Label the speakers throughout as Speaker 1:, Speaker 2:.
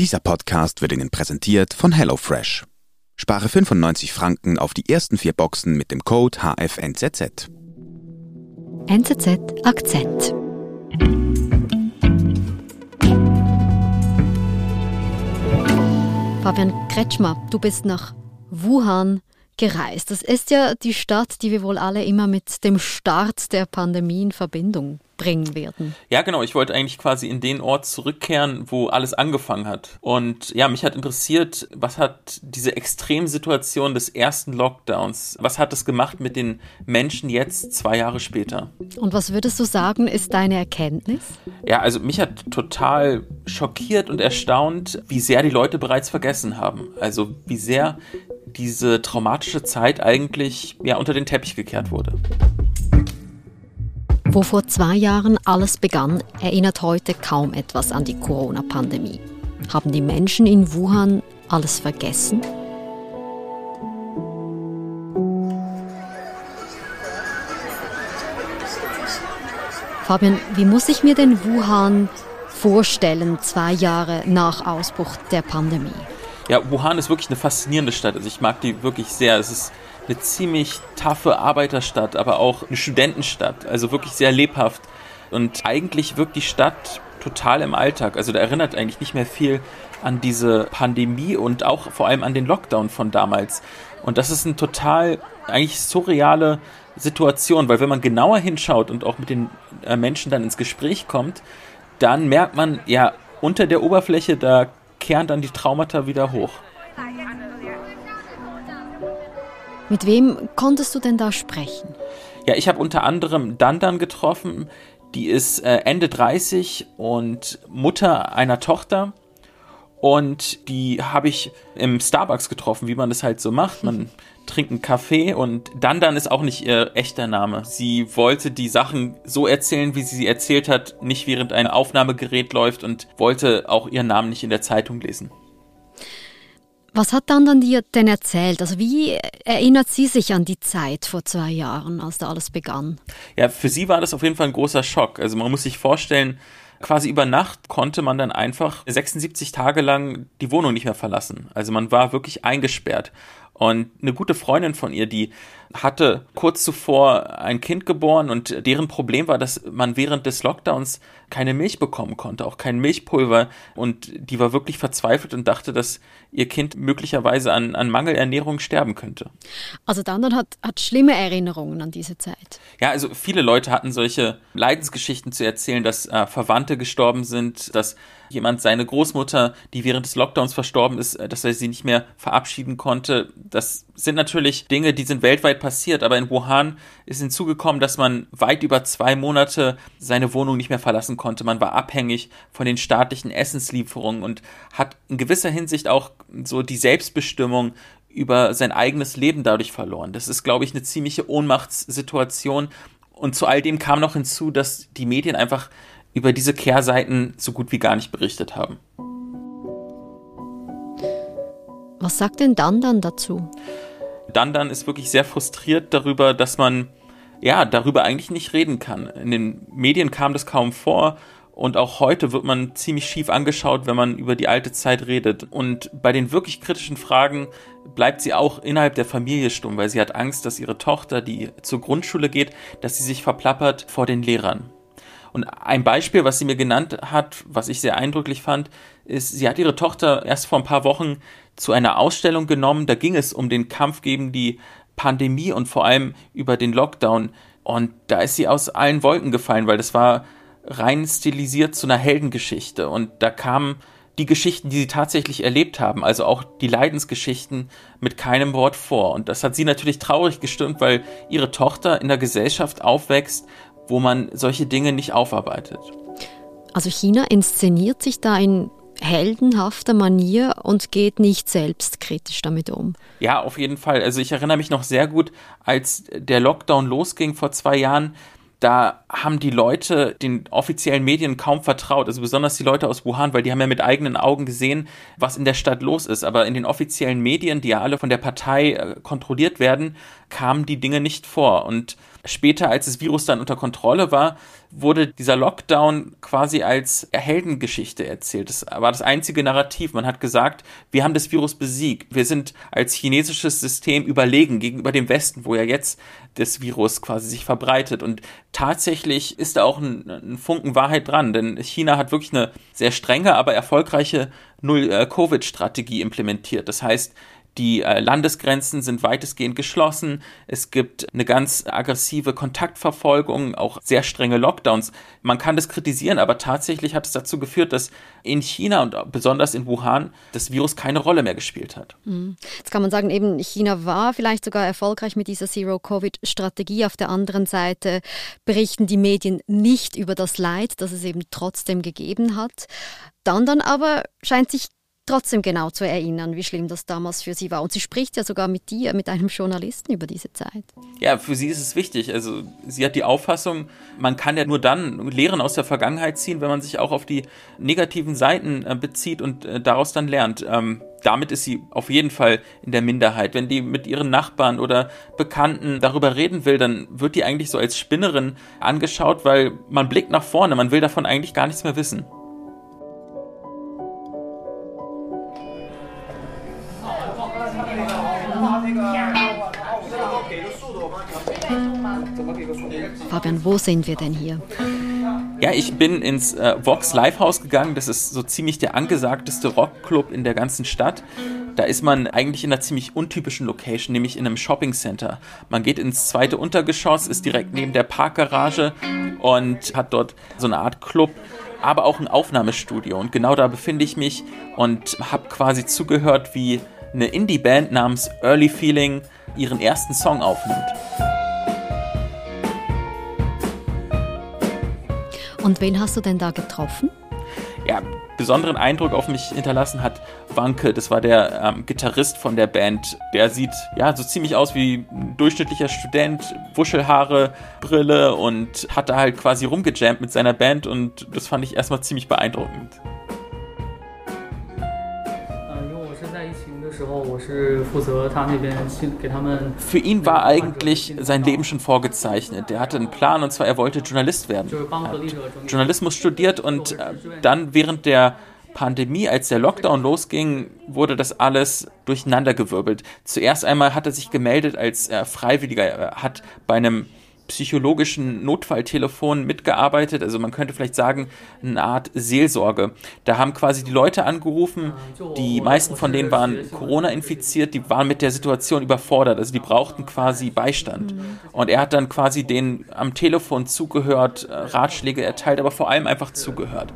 Speaker 1: Dieser Podcast wird Ihnen präsentiert von HelloFresh. Spare 95 Franken auf die ersten vier Boxen mit dem Code HFNZZ.
Speaker 2: NZZ Akzent. Fabian Kretschmer, du bist nach Wuhan gereist. Das ist ja die Stadt, die wir wohl alle immer mit dem Start der Pandemie in Verbindung bringen werden.
Speaker 3: Ja, genau. Ich wollte eigentlich quasi in den Ort zurückkehren, wo alles angefangen hat. Und ja, mich hat interessiert, was hat diese Extremsituation des ersten Lockdowns, was hat es gemacht mit den Menschen jetzt zwei Jahre später?
Speaker 2: Und was würdest du sagen, ist deine Erkenntnis?
Speaker 3: Ja, also mich hat total schockiert und erstaunt, wie sehr die Leute bereits vergessen haben. Also wie sehr diese traumatische Zeit eigentlich ja unter den Teppich gekehrt wurde.
Speaker 2: Wo vor zwei Jahren alles begann, erinnert heute kaum etwas an die Corona-Pandemie. Haben die Menschen in Wuhan alles vergessen? Fabian, wie muss ich mir denn Wuhan vorstellen, zwei Jahre nach Ausbruch der Pandemie?
Speaker 3: Ja, Wuhan ist wirklich eine faszinierende Stadt. Also ich mag die wirklich sehr. Es ist eine ziemlich taffe Arbeiterstadt, aber auch eine Studentenstadt. Also wirklich sehr lebhaft. Und eigentlich wirkt die Stadt total im Alltag. Also da erinnert eigentlich nicht mehr viel an diese Pandemie und auch vor allem an den Lockdown von damals. Und das ist eine total eigentlich surreale Situation, weil wenn man genauer hinschaut und auch mit den äh, Menschen dann ins Gespräch kommt, dann merkt man, ja, unter der Oberfläche, da kehren dann die Traumata wieder hoch.
Speaker 2: Mit wem konntest du denn da sprechen?
Speaker 3: Ja, ich habe unter anderem Dandan getroffen. Die ist äh, Ende 30 und Mutter einer Tochter. Und die habe ich im Starbucks getroffen, wie man das halt so macht. Man trinkt einen Kaffee und Dandan ist auch nicht ihr echter Name. Sie wollte die Sachen so erzählen, wie sie sie erzählt hat, nicht während ein Aufnahmegerät läuft und wollte auch ihren Namen nicht in der Zeitung lesen.
Speaker 2: Was hat dann dann dir denn erzählt? Also wie erinnert sie sich an die Zeit vor zwei Jahren, als da alles begann?
Speaker 3: Ja, für sie war das auf jeden Fall ein großer Schock. Also man muss sich vorstellen, quasi über Nacht konnte man dann einfach 76 Tage lang die Wohnung nicht mehr verlassen. Also man war wirklich eingesperrt. Und eine gute Freundin von ihr, die hatte kurz zuvor ein Kind geboren und deren Problem war, dass man während des Lockdowns keine Milch bekommen konnte, auch kein Milchpulver. Und die war wirklich verzweifelt und dachte, dass ihr Kind möglicherweise an, an Mangelernährung sterben könnte.
Speaker 2: Also dann hat, hat schlimme Erinnerungen an diese Zeit.
Speaker 3: Ja, also viele Leute hatten solche Leidensgeschichten zu erzählen, dass äh, Verwandte gestorben sind, dass jemand seine Großmutter, die während des Lockdowns verstorben ist, äh, dass er sie nicht mehr verabschieden konnte. Das sind natürlich Dinge, die sind weltweit passiert, aber in Wuhan ist hinzugekommen, dass man weit über zwei Monate seine Wohnung nicht mehr verlassen konnte. Man war abhängig von den staatlichen Essenslieferungen und hat in gewisser Hinsicht auch so die Selbstbestimmung über sein eigenes Leben dadurch verloren. Das ist, glaube ich, eine ziemliche Ohnmachtssituation. Und zu all dem kam noch hinzu, dass die Medien einfach über diese Kehrseiten so gut wie gar nicht berichtet haben.
Speaker 2: Was sagt denn Dandan dazu?
Speaker 3: Dandan ist wirklich sehr frustriert darüber, dass man ja darüber eigentlich nicht reden kann. In den Medien kam das kaum vor und auch heute wird man ziemlich schief angeschaut, wenn man über die alte Zeit redet. Und bei den wirklich kritischen Fragen bleibt sie auch innerhalb der Familie stumm, weil sie hat Angst, dass ihre Tochter, die zur Grundschule geht, dass sie sich verplappert vor den Lehrern. Und ein Beispiel, was sie mir genannt hat, was ich sehr eindrücklich fand, ist, sie hat ihre Tochter erst vor ein paar Wochen zu einer Ausstellung genommen. Da ging es um den Kampf gegen die Pandemie und vor allem über den Lockdown. Und da ist sie aus allen Wolken gefallen, weil das war rein stilisiert zu einer Heldengeschichte. Und da kamen die Geschichten, die sie tatsächlich erlebt haben, also auch die Leidensgeschichten mit keinem Wort vor. Und das hat sie natürlich traurig gestimmt, weil ihre Tochter in der Gesellschaft aufwächst, wo man solche Dinge nicht aufarbeitet.
Speaker 2: Also China inszeniert sich da in heldenhafter Manier und geht nicht selbstkritisch damit um.
Speaker 3: Ja, auf jeden Fall. Also ich erinnere mich noch sehr gut, als der Lockdown losging vor zwei Jahren, da haben die Leute den offiziellen Medien kaum vertraut, also besonders die Leute aus Wuhan, weil die haben ja mit eigenen Augen gesehen, was in der Stadt los ist. Aber in den offiziellen Medien, die ja alle von der Partei äh, kontrolliert werden, kamen die Dinge nicht vor. Und Später, als das Virus dann unter Kontrolle war, wurde dieser Lockdown quasi als Heldengeschichte erzählt. Das war das einzige Narrativ. Man hat gesagt, wir haben das Virus besiegt. Wir sind als chinesisches System überlegen gegenüber dem Westen, wo ja jetzt das Virus quasi sich verbreitet. Und tatsächlich ist da auch ein, ein Funken Wahrheit dran, denn China hat wirklich eine sehr strenge, aber erfolgreiche Null-Covid-Strategie implementiert. Das heißt, die äh, Landesgrenzen sind weitestgehend geschlossen. Es gibt eine ganz aggressive Kontaktverfolgung, auch sehr strenge Lockdowns. Man kann das kritisieren, aber tatsächlich hat es dazu geführt, dass in China und besonders in Wuhan das Virus keine Rolle mehr gespielt hat.
Speaker 2: Mhm. Jetzt kann man sagen, eben China war vielleicht sogar erfolgreich mit dieser Zero-Covid-Strategie. Auf der anderen Seite berichten die Medien nicht über das Leid, das es eben trotzdem gegeben hat. Dann dann aber scheint sich trotzdem genau zu erinnern, wie schlimm das damals für sie war. Und sie spricht ja sogar mit dir, mit einem Journalisten über diese Zeit.
Speaker 3: Ja, für sie ist es wichtig. Also sie hat die Auffassung, man kann ja nur dann Lehren aus der Vergangenheit ziehen, wenn man sich auch auf die negativen Seiten äh, bezieht und äh, daraus dann lernt. Ähm, damit ist sie auf jeden Fall in der Minderheit. Wenn die mit ihren Nachbarn oder Bekannten darüber reden will, dann wird die eigentlich so als Spinnerin angeschaut, weil man blickt nach vorne, man will davon eigentlich gar nichts mehr wissen.
Speaker 2: Fabian, wo sind wir denn hier?
Speaker 3: Ja, ich bin ins äh, Vox Livehouse gegangen. Das ist so ziemlich der angesagteste Rockclub in der ganzen Stadt. Da ist man eigentlich in einer ziemlich untypischen Location, nämlich in einem Shopping Center. Man geht ins zweite Untergeschoss, ist direkt neben der Parkgarage und hat dort so eine Art Club, aber auch ein Aufnahmestudio. Und genau da befinde ich mich und habe quasi zugehört, wie eine Indie-Band namens Early Feeling ihren ersten Song aufnimmt.
Speaker 2: Und wen hast du denn da getroffen?
Speaker 3: Ja, besonderen Eindruck auf mich hinterlassen hat Wanke, das war der ähm, Gitarrist von der Band. Der sieht ja so ziemlich aus wie ein durchschnittlicher Student, Wuschelhaare, Brille und hat da halt quasi rumgejammt mit seiner Band und das fand ich erstmal ziemlich beeindruckend. Für ihn war eigentlich sein Leben schon vorgezeichnet. Er hatte einen Plan und zwar, er wollte Journalist werden. Er hat Journalismus studiert und äh, dann während der Pandemie, als der Lockdown losging, wurde das alles durcheinandergewirbelt. Zuerst einmal hat er sich gemeldet als äh, Freiwilliger, er hat bei einem psychologischen Notfalltelefon mitgearbeitet. Also man könnte vielleicht sagen, eine Art Seelsorge. Da haben quasi die Leute angerufen, die meisten von denen waren Corona infiziert, die waren mit der Situation überfordert. Also die brauchten quasi Beistand. Und er hat dann quasi denen am Telefon zugehört, äh, Ratschläge erteilt, aber vor allem einfach zugehört.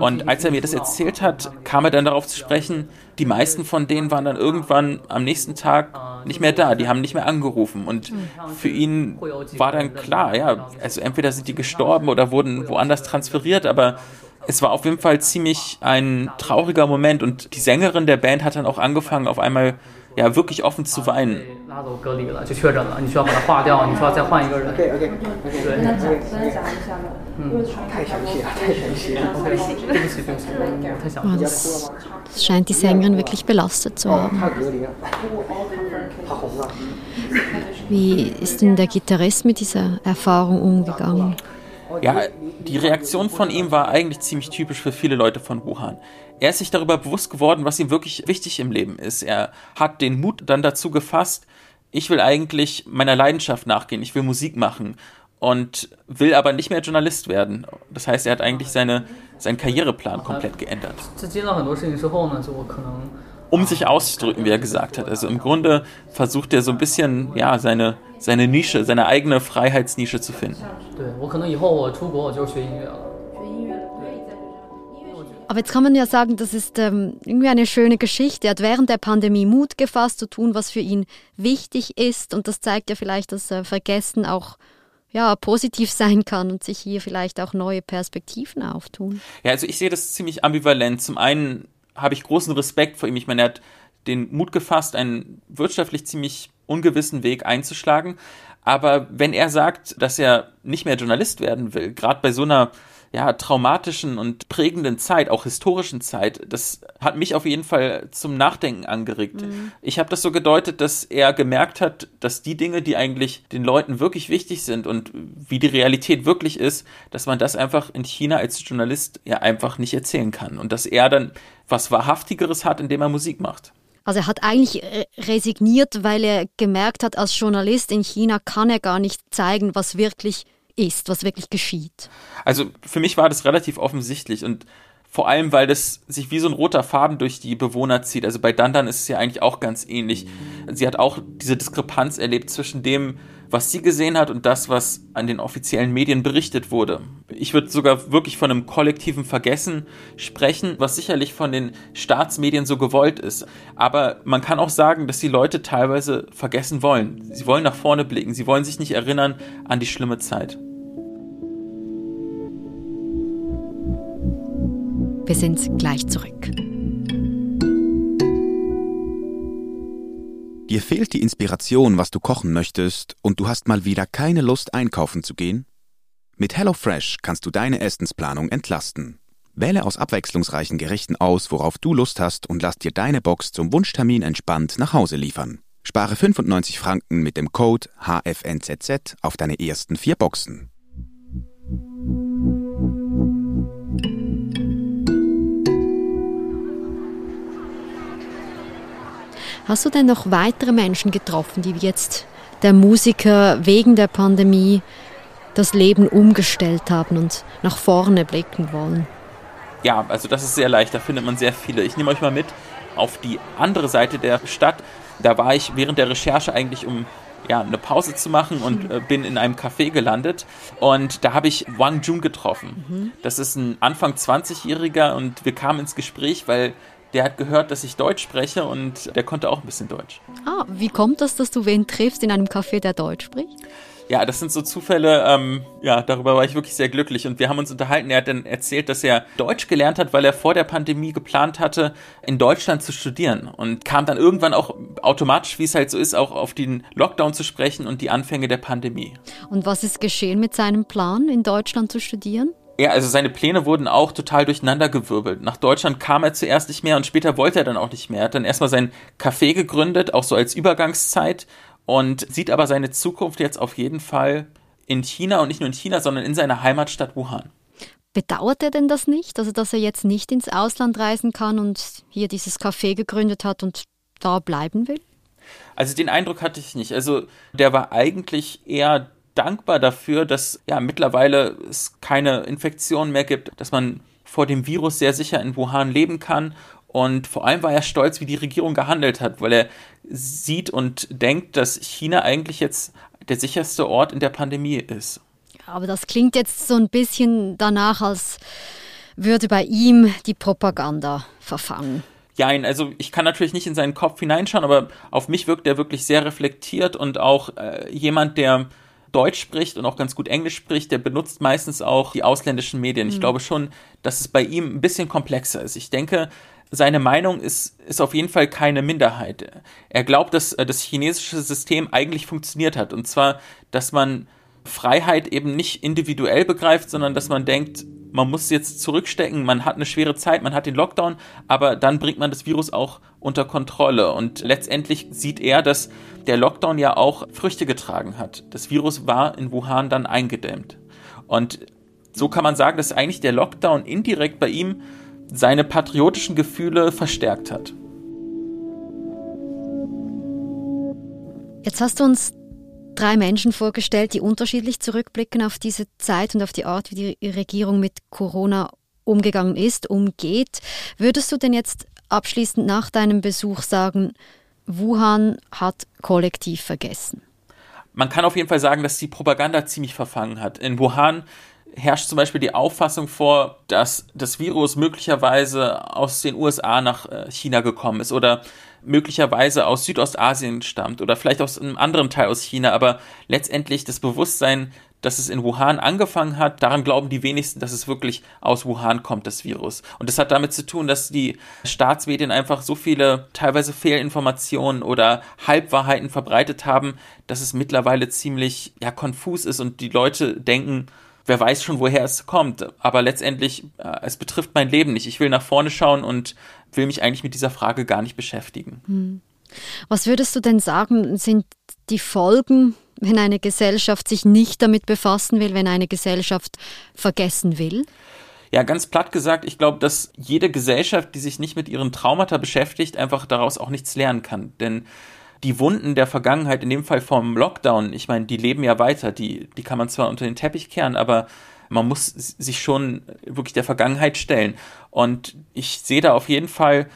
Speaker 3: Und als er mir das erzählt hat, kam er dann darauf zu sprechen, die meisten von denen waren dann irgendwann am nächsten Tag nicht mehr da, die haben nicht mehr angerufen. Und für ihn war dann klar, ja, also entweder sind die gestorben oder wurden woanders transferiert, aber es war auf jeden Fall ziemlich ein trauriger Moment. Und die Sängerin der Band hat dann auch angefangen, auf einmal ja wirklich offen zu weinen.
Speaker 2: Das scheint die Sängerin wirklich belastet zu haben. Wie ist denn der Gitarrist mit dieser Erfahrung umgegangen?
Speaker 3: Ja, die Reaktion von ihm war eigentlich ziemlich typisch für viele Leute von Wuhan. Er ist sich darüber bewusst geworden, was ihm wirklich wichtig im Leben ist. Er hat den Mut dann dazu gefasst, ich will eigentlich meiner Leidenschaft nachgehen, ich will Musik machen und will aber nicht mehr Journalist werden. Das heißt, er hat eigentlich seine, seinen Karriereplan komplett geändert. Um sich auszudrücken, wie er gesagt hat. Also im Grunde versucht er so ein bisschen, ja, seine, seine Nische, seine eigene Freiheitsnische zu finden.
Speaker 2: Aber jetzt kann man ja sagen, das ist ähm, irgendwie eine schöne Geschichte. Er hat während der Pandemie Mut gefasst, zu tun, was für ihn wichtig ist. Und das zeigt ja vielleicht, dass äh, Vergessen auch ja, positiv sein kann und sich hier vielleicht auch neue Perspektiven auftun.
Speaker 3: Ja, also ich sehe das ziemlich ambivalent. Zum einen habe ich großen Respekt vor ihm. Ich meine, er hat den Mut gefasst, einen wirtschaftlich ziemlich ungewissen Weg einzuschlagen. Aber wenn er sagt, dass er nicht mehr Journalist werden will, gerade bei so einer ja, traumatischen und prägenden Zeit, auch historischen Zeit, das hat mich auf jeden Fall zum Nachdenken angeregt. Mhm. Ich habe das so gedeutet, dass er gemerkt hat, dass die Dinge, die eigentlich den Leuten wirklich wichtig sind und wie die Realität wirklich ist, dass man das einfach in China als Journalist ja einfach nicht erzählen kann und dass er dann was Wahrhaftigeres hat, indem er Musik macht.
Speaker 2: Also er hat eigentlich resigniert, weil er gemerkt hat, als Journalist in China kann er gar nicht zeigen, was wirklich ist, was wirklich geschieht.
Speaker 3: Also für mich war das relativ offensichtlich und vor allem, weil das sich wie so ein roter Faden durch die Bewohner zieht. Also bei Dandan ist es ja eigentlich auch ganz ähnlich. Sie hat auch diese Diskrepanz erlebt zwischen dem, was sie gesehen hat und das, was an den offiziellen Medien berichtet wurde. Ich würde sogar wirklich von einem kollektiven Vergessen sprechen, was sicherlich von den Staatsmedien so gewollt ist. Aber man kann auch sagen, dass die Leute teilweise vergessen wollen. Sie wollen nach vorne blicken, sie wollen sich nicht erinnern an die schlimme Zeit.
Speaker 2: Wir sind gleich zurück.
Speaker 1: Dir fehlt die Inspiration, was du kochen möchtest, und du hast mal wieder keine Lust, einkaufen zu gehen? Mit HelloFresh kannst du deine Essensplanung entlasten. Wähle aus abwechslungsreichen Gerichten aus, worauf du Lust hast, und lass dir deine Box zum Wunschtermin entspannt nach Hause liefern. Spare 95 Franken mit dem Code HFNZZ auf deine ersten vier Boxen.
Speaker 2: Hast du denn noch weitere Menschen getroffen, die jetzt der Musiker wegen der Pandemie das Leben umgestellt haben und nach vorne blicken wollen?
Speaker 3: Ja, also das ist sehr leicht, da findet man sehr viele. Ich nehme euch mal mit auf die andere Seite der Stadt. Da war ich während der Recherche eigentlich um ja, eine Pause zu machen und äh, bin in einem Café gelandet und da habe ich Wang Jun getroffen. Mhm. Das ist ein Anfang 20-Jähriger und wir kamen ins Gespräch, weil der hat gehört, dass ich Deutsch spreche und der konnte auch ein bisschen Deutsch.
Speaker 2: Ah, wie kommt das, dass du wen triffst in einem Café, der Deutsch spricht?
Speaker 3: Ja, das sind so Zufälle, ähm, ja, darüber war ich wirklich sehr glücklich und wir haben uns unterhalten. Er hat dann erzählt, dass er Deutsch gelernt hat, weil er vor der Pandemie geplant hatte, in Deutschland zu studieren und kam dann irgendwann auch automatisch, wie es halt so ist, auch auf den Lockdown zu sprechen und die Anfänge der Pandemie.
Speaker 2: Und was ist geschehen mit seinem Plan, in Deutschland zu studieren?
Speaker 3: Ja, also seine Pläne wurden auch total durcheinandergewirbelt. Nach Deutschland kam er zuerst nicht mehr und später wollte er dann auch nicht mehr. Er hat dann erstmal sein Café gegründet, auch so als Übergangszeit und sieht aber seine Zukunft jetzt auf jeden Fall in China und nicht nur in China, sondern in seiner Heimatstadt Wuhan.
Speaker 2: Bedauert er denn das nicht, also dass er jetzt nicht ins Ausland reisen kann und hier dieses Café gegründet hat und da bleiben will?
Speaker 3: Also den Eindruck hatte ich nicht. Also der war eigentlich eher dankbar dafür, dass ja mittlerweile es keine Infektion mehr gibt, dass man vor dem Virus sehr sicher in Wuhan leben kann. Und vor allem war er stolz, wie die Regierung gehandelt hat, weil er sieht und denkt, dass China eigentlich jetzt der sicherste Ort in der Pandemie ist.
Speaker 2: Aber das klingt jetzt so ein bisschen danach, als würde bei ihm die Propaganda verfangen.
Speaker 3: Ja, also ich kann natürlich nicht in seinen Kopf hineinschauen, aber auf mich wirkt er wirklich sehr reflektiert und auch äh, jemand, der Deutsch spricht und auch ganz gut Englisch spricht, der benutzt meistens auch die ausländischen Medien. Ich mhm. glaube schon, dass es bei ihm ein bisschen komplexer ist. Ich denke, seine Meinung ist, ist auf jeden Fall keine Minderheit. Er glaubt, dass äh, das chinesische System eigentlich funktioniert hat. Und zwar, dass man Freiheit eben nicht individuell begreift, sondern dass man denkt, man muss jetzt zurückstecken, man hat eine schwere Zeit, man hat den Lockdown, aber dann bringt man das Virus auch unter Kontrolle. Und letztendlich sieht er, dass der Lockdown ja auch Früchte getragen hat. Das Virus war in Wuhan dann eingedämmt. Und so kann man sagen, dass eigentlich der Lockdown indirekt bei ihm seine patriotischen Gefühle verstärkt hat.
Speaker 2: Jetzt hast du uns drei Menschen vorgestellt, die unterschiedlich zurückblicken auf diese Zeit und auf die Art, wie die Regierung mit Corona umgegangen ist, umgeht. Würdest du denn jetzt abschließend nach deinem Besuch sagen, Wuhan hat kollektiv vergessen?
Speaker 3: Man kann auf jeden Fall sagen, dass die Propaganda ziemlich verfangen hat. In Wuhan herrscht zum Beispiel die Auffassung vor, dass das Virus möglicherweise aus den USA nach äh, China gekommen ist oder möglicherweise aus Südostasien stammt oder vielleicht aus einem anderen Teil aus China, aber letztendlich das Bewusstsein, dass es in Wuhan angefangen hat, daran glauben die wenigsten, dass es wirklich aus Wuhan kommt, das Virus. Und das hat damit zu tun, dass die Staatsmedien einfach so viele teilweise Fehlinformationen oder Halbwahrheiten verbreitet haben, dass es mittlerweile ziemlich ja konfus ist und die Leute denken, wer weiß schon, woher es kommt. Aber letztendlich, äh, es betrifft mein Leben nicht. Ich will nach vorne schauen und will mich eigentlich mit dieser Frage gar nicht beschäftigen. Hm.
Speaker 2: Was würdest du denn sagen, sind die Folgen, wenn eine Gesellschaft sich nicht damit befassen will, wenn eine Gesellschaft vergessen will?
Speaker 3: Ja, ganz platt gesagt, ich glaube, dass jede Gesellschaft, die sich nicht mit ihren Traumata beschäftigt, einfach daraus auch nichts lernen kann. Denn die Wunden der Vergangenheit, in dem Fall vom Lockdown, ich meine, die leben ja weiter, die, die kann man zwar unter den Teppich kehren, aber man muss sich schon wirklich der Vergangenheit stellen. Und ich sehe da auf jeden Fall,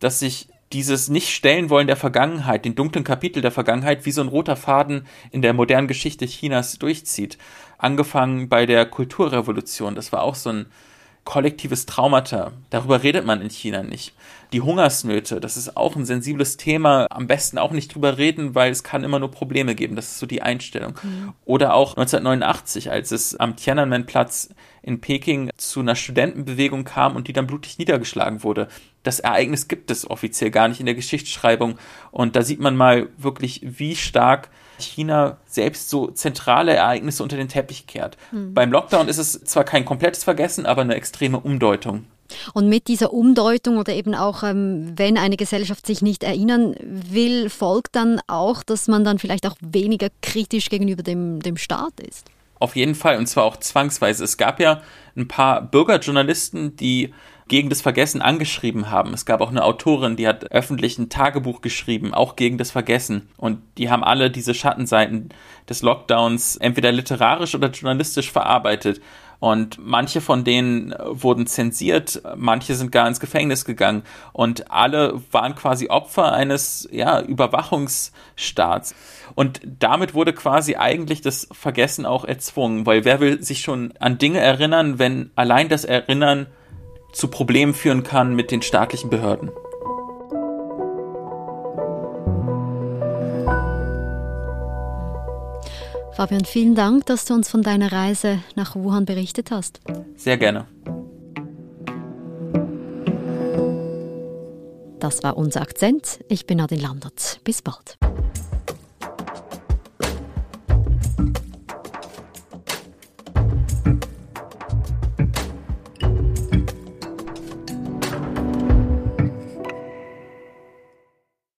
Speaker 3: dass sich dieses Nicht-Stellen-Wollen der Vergangenheit, den dunklen Kapitel der Vergangenheit, wie so ein roter Faden in der modernen Geschichte Chinas durchzieht. Angefangen bei der Kulturrevolution, das war auch so ein kollektives Traumata. Darüber redet man in China nicht. Die Hungersnöte, das ist auch ein sensibles Thema. Am besten auch nicht drüber reden, weil es kann immer nur Probleme geben. Das ist so die Einstellung. Mhm. Oder auch 1989, als es am Tiananmen-Platz in Peking zu einer Studentenbewegung kam und die dann blutig niedergeschlagen wurde. Das Ereignis gibt es offiziell gar nicht in der Geschichtsschreibung. Und da sieht man mal wirklich, wie stark China selbst so zentrale Ereignisse unter den Teppich kehrt. Mhm. Beim Lockdown ist es zwar kein komplettes Vergessen, aber eine extreme Umdeutung.
Speaker 2: Und mit dieser Umdeutung oder eben auch, ähm, wenn eine Gesellschaft sich nicht erinnern will, folgt dann auch, dass man dann vielleicht auch weniger kritisch gegenüber dem, dem Staat ist.
Speaker 3: Auf jeden Fall, und zwar auch zwangsweise. Es gab ja ein paar Bürgerjournalisten, die gegen das Vergessen angeschrieben haben. Es gab auch eine Autorin, die hat öffentlich ein Tagebuch geschrieben, auch gegen das Vergessen. Und die haben alle diese Schattenseiten des Lockdowns entweder literarisch oder journalistisch verarbeitet. Und manche von denen wurden zensiert, manche sind gar ins Gefängnis gegangen und alle waren quasi Opfer eines ja, Überwachungsstaats. Und damit wurde quasi eigentlich das Vergessen auch erzwungen, weil wer will sich schon an Dinge erinnern, wenn allein das Erinnern zu Problemen führen kann mit den staatlichen Behörden.
Speaker 2: Fabian, vielen Dank, dass du uns von deiner Reise nach Wuhan berichtet hast.
Speaker 3: Sehr gerne.
Speaker 2: Das war unser Akzent. Ich bin Adin Landert. Bis bald.